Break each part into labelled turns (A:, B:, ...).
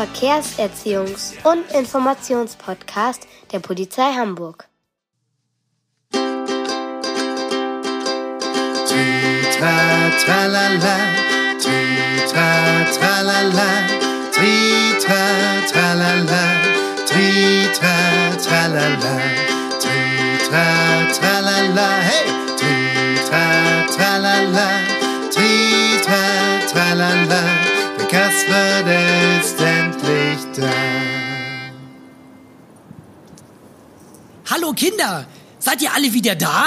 A: Verkehrserziehungs- und Informationspodcast der Polizei Hamburg.
B: Tritra, tralala, tritra, tralala, tritra, tralala, tritra, tralala, tritra, tralala, hey, tritra, tralala, tritra, tralala, da.
C: Hallo Kinder, seid ihr alle wieder da?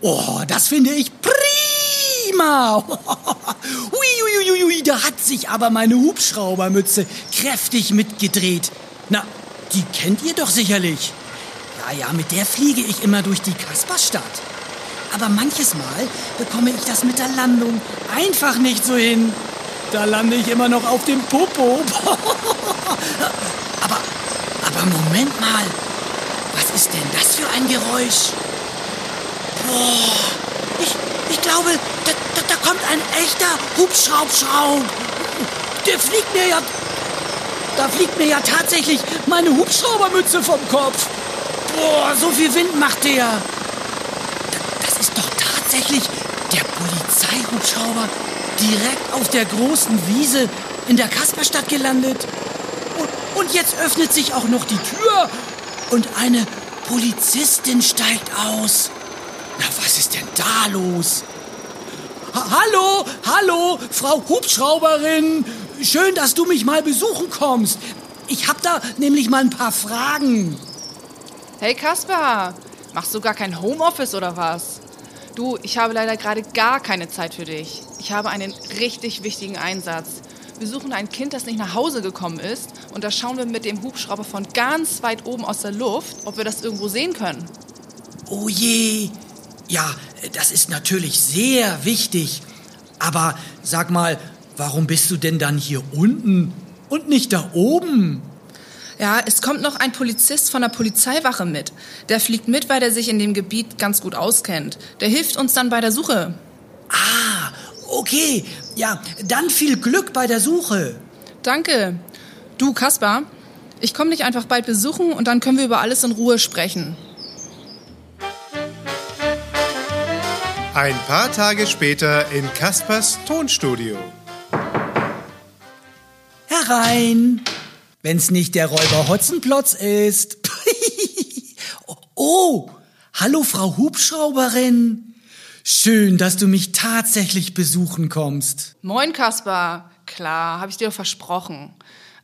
C: Oh, das finde ich prima. Ui, ui, ui, ui, da hat sich aber meine Hubschraubermütze kräftig mitgedreht. Na, die kennt ihr doch sicherlich. Ja, ja, mit der fliege ich immer durch die Kasperstadt. Aber manches Mal bekomme ich das mit der Landung einfach nicht so hin. Da lande ich immer noch auf dem Popo. aber, aber Moment mal. Was ist denn das für ein Geräusch? Boah, ich, ich glaube, da, da, da kommt ein echter Hubschraubschraub. Der fliegt mir ja... Da fliegt mir ja tatsächlich meine Hubschraubermütze vom Kopf. Boah, so viel Wind macht der. Da- Das ist doch tatsächlich der Polizeihubschrauber direkt auf der großen Wiese in der Kasperstadt gelandet. Und, jetzt öffnet sich auch noch die Tür und eine Polizistin steigt aus. Na, was ist denn da los? Ha hallo, hallo, Frau Hubschrauberin. Schön, dass du mich mal besuchen kommst. Ich hab da nämlich mal ein paar Fragen.
D: Hey Kaspar, machst du gar kein Homeoffice oder was? Du, ich habe leider gerade gar keine Zeit für dich. Ich habe einen richtig wichtigen Einsatz. Wir suchen ein Kind, das nicht nach Hause gekommen ist. Und da schauen wir mit dem Hubschrauber von ganz weit oben aus der Luft, ob wir das irgendwo sehen können.
C: Oh je. Ja, das ist natürlich sehr wichtig. Aber sag mal, warum bist du denn dann hier unten und nicht da oben?
D: Ja, es kommt noch ein Polizist von der Polizeiwache mit. Der fliegt mit, weil er sich in dem Gebiet ganz gut auskennt. Der hilft uns dann bei der Suche.
C: Ah, okay. Ja, dann viel Glück bei der Suche.
D: Danke. Du, Kaspar, ich komme dich einfach bald besuchen und dann können wir über alles in Ruhe sprechen.
E: Ein paar Tage später in Kaspers Tonstudio.
C: Herein, wenn's nicht der Räuber Hotzenplotz ist. oh, hallo Frau Hubschrauberin. Schön, dass du mich tatsächlich besuchen kommst.
D: Moin, Kaspar. Klar, habe ich dir doch versprochen.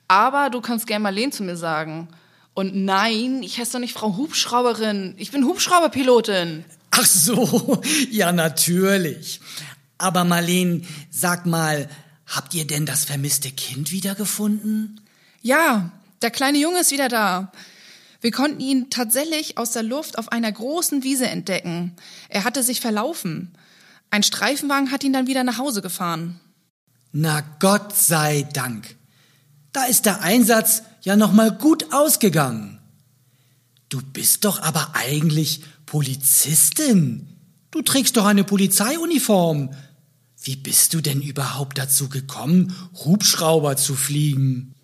D: Aber du kannst gern Marleen zu mir sagen. Und nein, ich heiße doch nicht Frau Hubschrauberin. Ich bin Hubschrauberpilotin.
C: Ach so, ja natürlich. Aber Marleen, sag mal, habt ihr denn das vermisste Kind wiedergefunden?
D: Ja, der kleine Junge ist wieder da. Wir konnten ihn tatsächlich aus der Luft auf einer großen Wiese entdecken. Er hatte sich verlaufen. Ein Streifenwagen hat ihn dann wieder nach Hause gefahren.
C: Na Gott sei Dank. Da ist der Einsatz ja noch mal gut ausgegangen. Du bist doch aber eigentlich Polizistin. Du trägst doch eine Polizeiuniform. Wie bist du denn überhaupt dazu gekommen, Hubschrauber zu fliegen?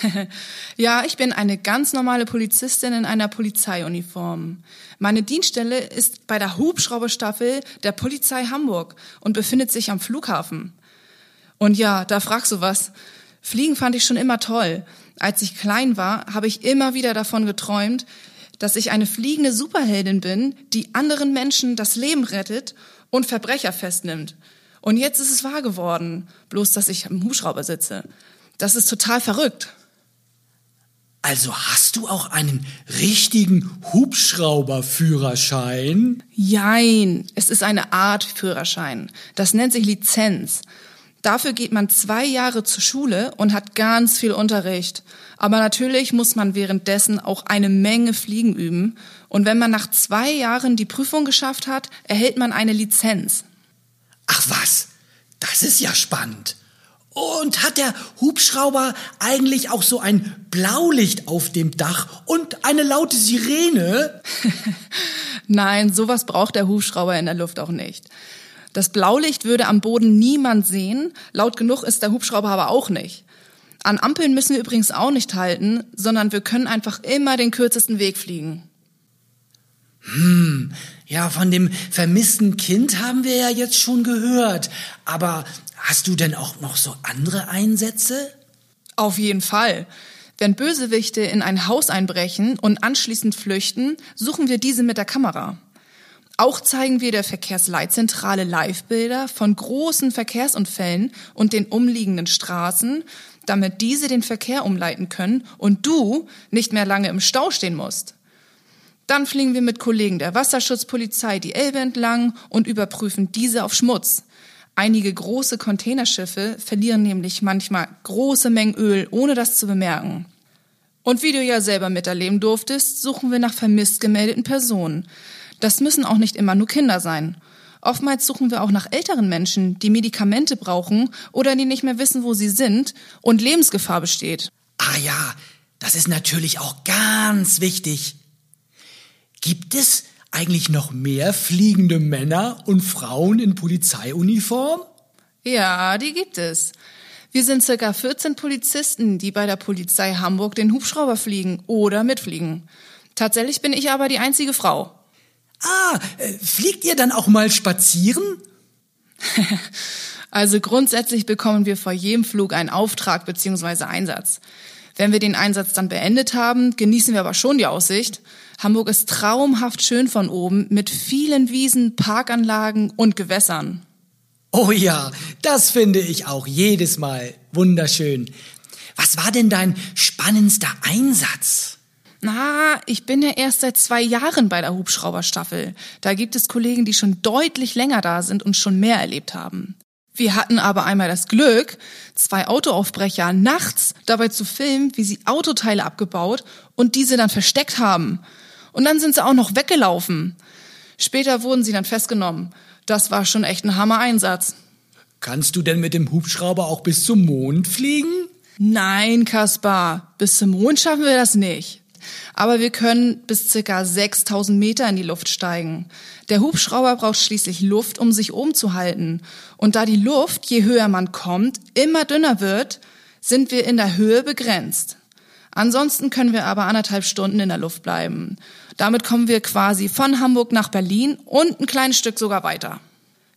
D: Ja, ich bin eine ganz normale Polizistin in einer Polizeiuniform. Meine Dienststelle ist bei der Hubschrauberstaffel der Polizei Hamburg und befindet sich am Flughafen. Und ja, da fragst du was. Fliegen fand ich schon immer toll. Als ich klein war, habe ich immer wieder davon geträumt, dass ich eine fliegende Superheldin bin, die anderen Menschen das Leben rettet und Verbrecher festnimmt. Und jetzt ist es wahr geworden, bloß dass ich am Hubschrauber sitze. Das ist total verrückt.
C: Also hast du auch einen richtigen Hubschrauberführerschein?
D: Jein, es ist eine Art Führerschein. Das nennt sich Lizenz. Dafür geht man zwei Jahre zur Schule und hat ganz viel Unterricht. Aber natürlich muss man währenddessen auch eine Menge Fliegen üben. Und wenn man nach zwei Jahren die Prüfung geschafft hat, erhält man eine Lizenz.
C: Ach was, das ist ja spannend. Und hat der Hubschrauber eigentlich auch so ein Blaulicht auf dem Dach und eine laute Sirene?
D: Nein, sowas braucht der Hubschrauber in der Luft auch nicht. Das Blaulicht würde am Boden niemand sehen, laut genug ist der Hubschrauber aber auch nicht. An Ampeln müssen wir übrigens auch nicht halten, sondern wir können einfach immer den kürzesten Weg fliegen.
C: Ja, von dem vermissten Kind haben wir ja jetzt schon gehört. Aber hast du denn auch noch so andere Einsätze?
D: Auf jeden Fall. Wenn Bösewichte in ein Haus einbrechen und anschließend flüchten, suchen wir diese mit der Kamera. Auch zeigen wir der Verkehrsleitzentrale Livebilder von großen Verkehrsunfällen und den umliegenden Straßen, damit diese den Verkehr umleiten können und du nicht mehr lange im Stau stehen musst. Dann fliegen wir mit Kollegen der Wasserschutzpolizei die Elbe entlang und überprüfen diese auf Schmutz. Einige große Containerschiffe verlieren nämlich manchmal große Mengen Öl, ohne das zu bemerken. Und wie du ja selber miterleben durftest, suchen wir nach vermisst gemeldeten Personen. Das müssen auch nicht immer nur Kinder sein. Oftmals suchen wir auch nach älteren Menschen, die Medikamente brauchen oder die nicht mehr wissen, wo sie sind und Lebensgefahr besteht.
C: Ah ja, das ist natürlich auch ganz wichtig. Gibt es eigentlich noch mehr fliegende Männer und Frauen in Polizeiuniform?
D: Ja, die gibt es. Wir sind circa 14 Polizisten, die bei der Polizei Hamburg den Hubschrauber fliegen oder mitfliegen. Tatsächlich bin ich aber die einzige Frau.
C: Ah, äh, fliegt ihr dann auch mal spazieren?
D: Also grundsätzlich bekommen wir vor jedem Flug einen Auftrag bzw. Einsatz. Wenn wir den Einsatz dann beendet haben, genießen wir aber schon die Aussicht. Hamburg ist traumhaft schön von oben mit vielen Wiesen, Parkanlagen und Gewässern.
C: Oh ja, das finde ich auch jedes Mal wunderschön. Was war denn dein spannendster Einsatz?
D: Na, ich bin ja erst seit zwei Jahren bei der Hubschrauberstaffel. Da gibt es Kollegen, die schon deutlich länger da sind und schon mehr erlebt haben. Wir hatten aber einmal das Glück, zwei Autoaufbrecher nachts dabei zu filmen, wie sie Autoteile abgebaut und diese dann versteckt haben. Und dann sind sie auch noch weggelaufen. Später wurden sie dann festgenommen. Das war schon echt ein Hammer-Einsatz.
C: Kannst du denn mit dem Hubschrauber auch bis zum Mond fliegen?
D: Nein, Kaspar, bis zum Mond schaffen wir das nicht. Aber wir können bis circa 6000 Meter in die Luft steigen. Der Hubschrauber braucht schließlich Luft, um sich oben zu halten. Und da die Luft, je höher man kommt, immer dünner wird, sind wir in der Höhe begrenzt. Ansonsten können wir aber anderthalb Stunden in der Luft bleiben. Damit kommen wir quasi von Hamburg nach Berlin und ein kleines Stück sogar weiter.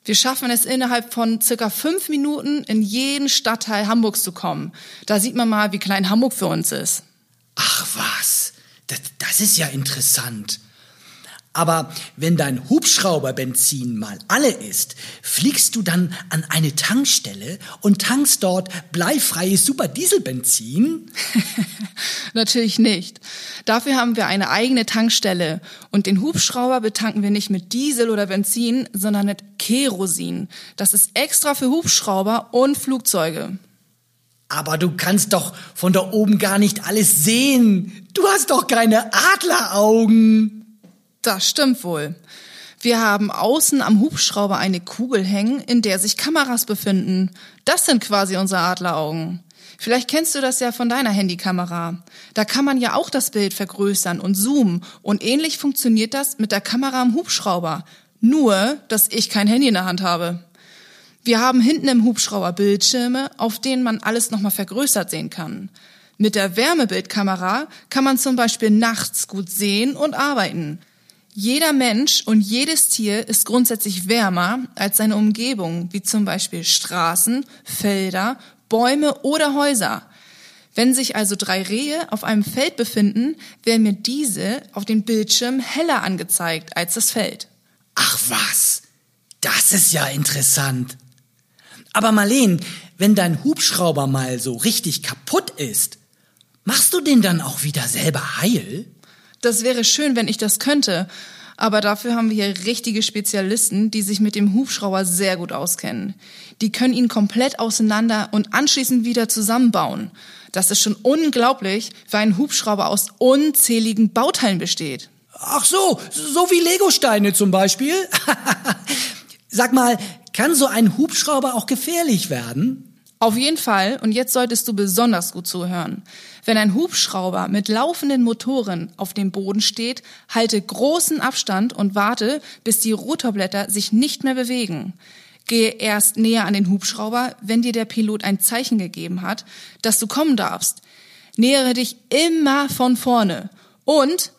D: Wir schaffen es innerhalb von circa fünf Minuten in jeden Stadtteil Hamburgs zu kommen. Da sieht man mal, wie klein Hamburg für uns ist.
C: Ach was, das, das ist ja interessant. Aber wenn dein Hubschrauberbenzin mal alle ist, fliegst du dann an eine Tankstelle und tankst dort bleifreies Superdieselbenzin?
D: Natürlich nicht. Dafür haben wir eine eigene Tankstelle und den Hubschrauber betanken wir nicht mit Diesel oder Benzin, sondern mit Kerosin. Das ist extra für Hubschrauber und Flugzeuge.
C: Aber du kannst doch von da oben gar nicht alles sehen. Du hast doch keine Adleraugen.
D: Das stimmt wohl. Wir haben außen am Hubschrauber eine Kugel hängen, in der sich Kameras befinden. Das sind quasi unsere Adleraugen. Vielleicht kennst du das ja von deiner Handykamera. Da kann man ja auch das Bild vergrößern und zoomen und ähnlich funktioniert das mit der Kamera am Hubschrauber. Nur, dass ich kein Handy in der Hand habe. Wir haben hinten im Hubschrauber Bildschirme, auf denen man alles nochmal vergrößert sehen kann. Mit der Wärmebildkamera kann man zum Beispiel nachts gut sehen und arbeiten. Jeder Mensch und jedes Tier ist grundsätzlich wärmer als seine Umgebung, wie zum Beispiel Straßen, Felder, Bäume oder Häuser. Wenn sich also drei Rehe auf einem Feld befinden, werden mir diese auf dem Bildschirm heller angezeigt als das Feld.
C: Ach was, das ist ja interessant. Aber Marleen, wenn dein Hubschrauber mal so richtig kaputt ist, machst du den dann auch wieder selber heil?
D: Das wäre schön, wenn ich das könnte. Aber dafür haben wir hier richtige Spezialisten, die sich mit dem Hubschrauber sehr gut auskennen. Die können ihn komplett auseinander und anschließend wieder zusammenbauen. Das ist schon unglaublich, weil ein Hubschrauber aus unzähligen Bauteilen besteht.
C: Ach so, so wie Legosteine zum Beispiel. Sag mal, kann so ein Hubschrauber auch gefährlich werden?
D: Auf jeden Fall, und jetzt solltest du besonders gut zuhören. Wenn ein Hubschrauber mit laufenden Motoren auf dem Boden steht, halte großen Abstand und warte, bis die Rotorblätter sich nicht mehr bewegen. Gehe erst näher an den Hubschrauber, wenn dir der Pilot ein Zeichen gegeben hat, dass du kommen darfst. Nähere dich immer von vorne. Und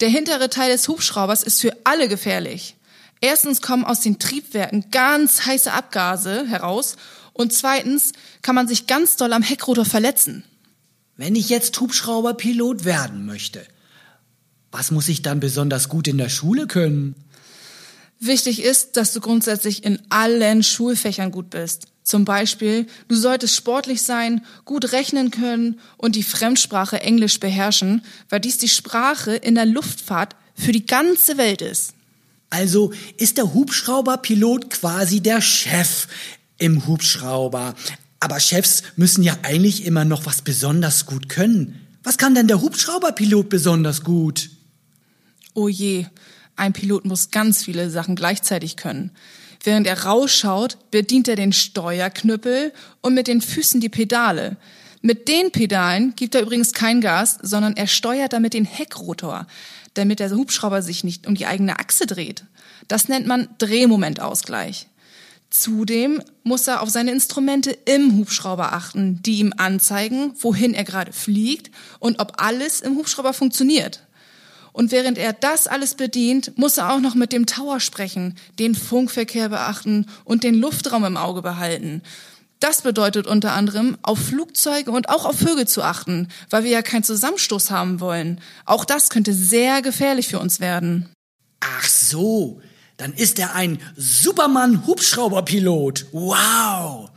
D: der hintere Teil des Hubschraubers ist für alle gefährlich. Erstens kommen aus den Triebwerken ganz heiße Abgase heraus und zweitens kann man sich ganz doll am Heckrotor verletzen.
C: Wenn ich jetzt Hubschrauberpilot werden möchte, was muss ich dann besonders gut in der Schule können?
D: Wichtig ist, dass du grundsätzlich in allen Schulfächern gut bist. Zum Beispiel, du solltest sportlich sein, gut rechnen können und die Fremdsprache Englisch beherrschen, weil dies die Sprache in der Luftfahrt für die ganze Welt ist.
C: Also ist der Hubschrauberpilot quasi der Chef im Hubschrauber. Aber Chefs müssen ja eigentlich immer noch was besonders gut können. Was kann denn der Hubschrauberpilot besonders gut?
D: Oh je, ein Pilot muss ganz viele Sachen gleichzeitig können. Während er rausschaut, bedient er den Steuerknüppel und mit den Füßen die Pedale. Mit den Pedalen gibt er übrigens kein Gas, sondern er steuert damit den Heckrotor, damit der Hubschrauber sich nicht um die eigene Achse dreht. Das nennt man Drehmomentausgleich. Zudem muss er auf seine Instrumente im Hubschrauber achten, die ihm anzeigen, wohin er gerade fliegt und ob alles im Hubschrauber funktioniert. Und während er das alles bedient, muss er auch noch mit dem Tower sprechen, den Funkverkehr beachten und den Luftraum im Auge behalten. Das bedeutet unter anderem, auf Flugzeuge und auch auf Vögel zu achten, weil wir ja keinen Zusammenstoß haben wollen. Auch das könnte sehr gefährlich für uns werden.
C: Ach so, dann ist er ein Superman-Hubschrauberpilot. Wow!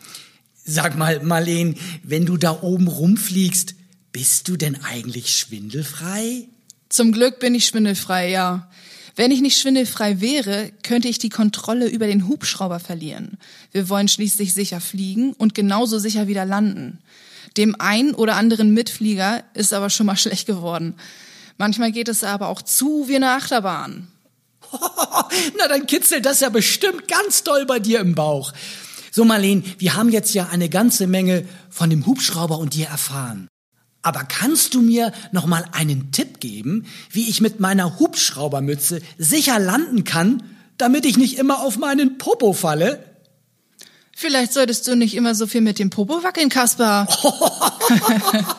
C: Sag mal, Marleen, wenn du da oben rumfliegst, bist du denn eigentlich schwindelfrei?
D: Zum Glück bin ich schwindelfrei, ja. Wenn ich nicht schwindelfrei wäre, könnte ich die Kontrolle über den Hubschrauber verlieren. Wir wollen schließlich sicher fliegen und genauso sicher wieder landen. Dem einen oder anderen Mitflieger ist aber schon mal schlecht geworden. Manchmal geht es aber auch zu wie eine Achterbahn.
C: Na, dann kitzelt das ja bestimmt ganz doll bei dir im Bauch. So, Marleen, wir haben jetzt ja eine ganze Menge von dem Hubschrauber und dir erfahren. Aber kannst du mir noch mal einen Tipp geben, wie ich mit meiner Hubschraubermütze sicher landen kann, damit ich nicht immer auf meinen Popo falle?
D: Vielleicht solltest du nicht immer so viel mit dem Popo wackeln, Kaspar.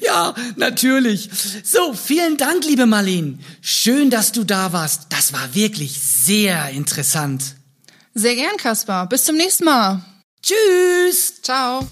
C: Ja, natürlich. So, vielen Dank, liebe Marleen. Schön, dass du da warst. Das war wirklich sehr interessant.
D: Sehr gern, Kaspar. Bis zum nächsten Mal.
C: Tschüss.
D: Ciao.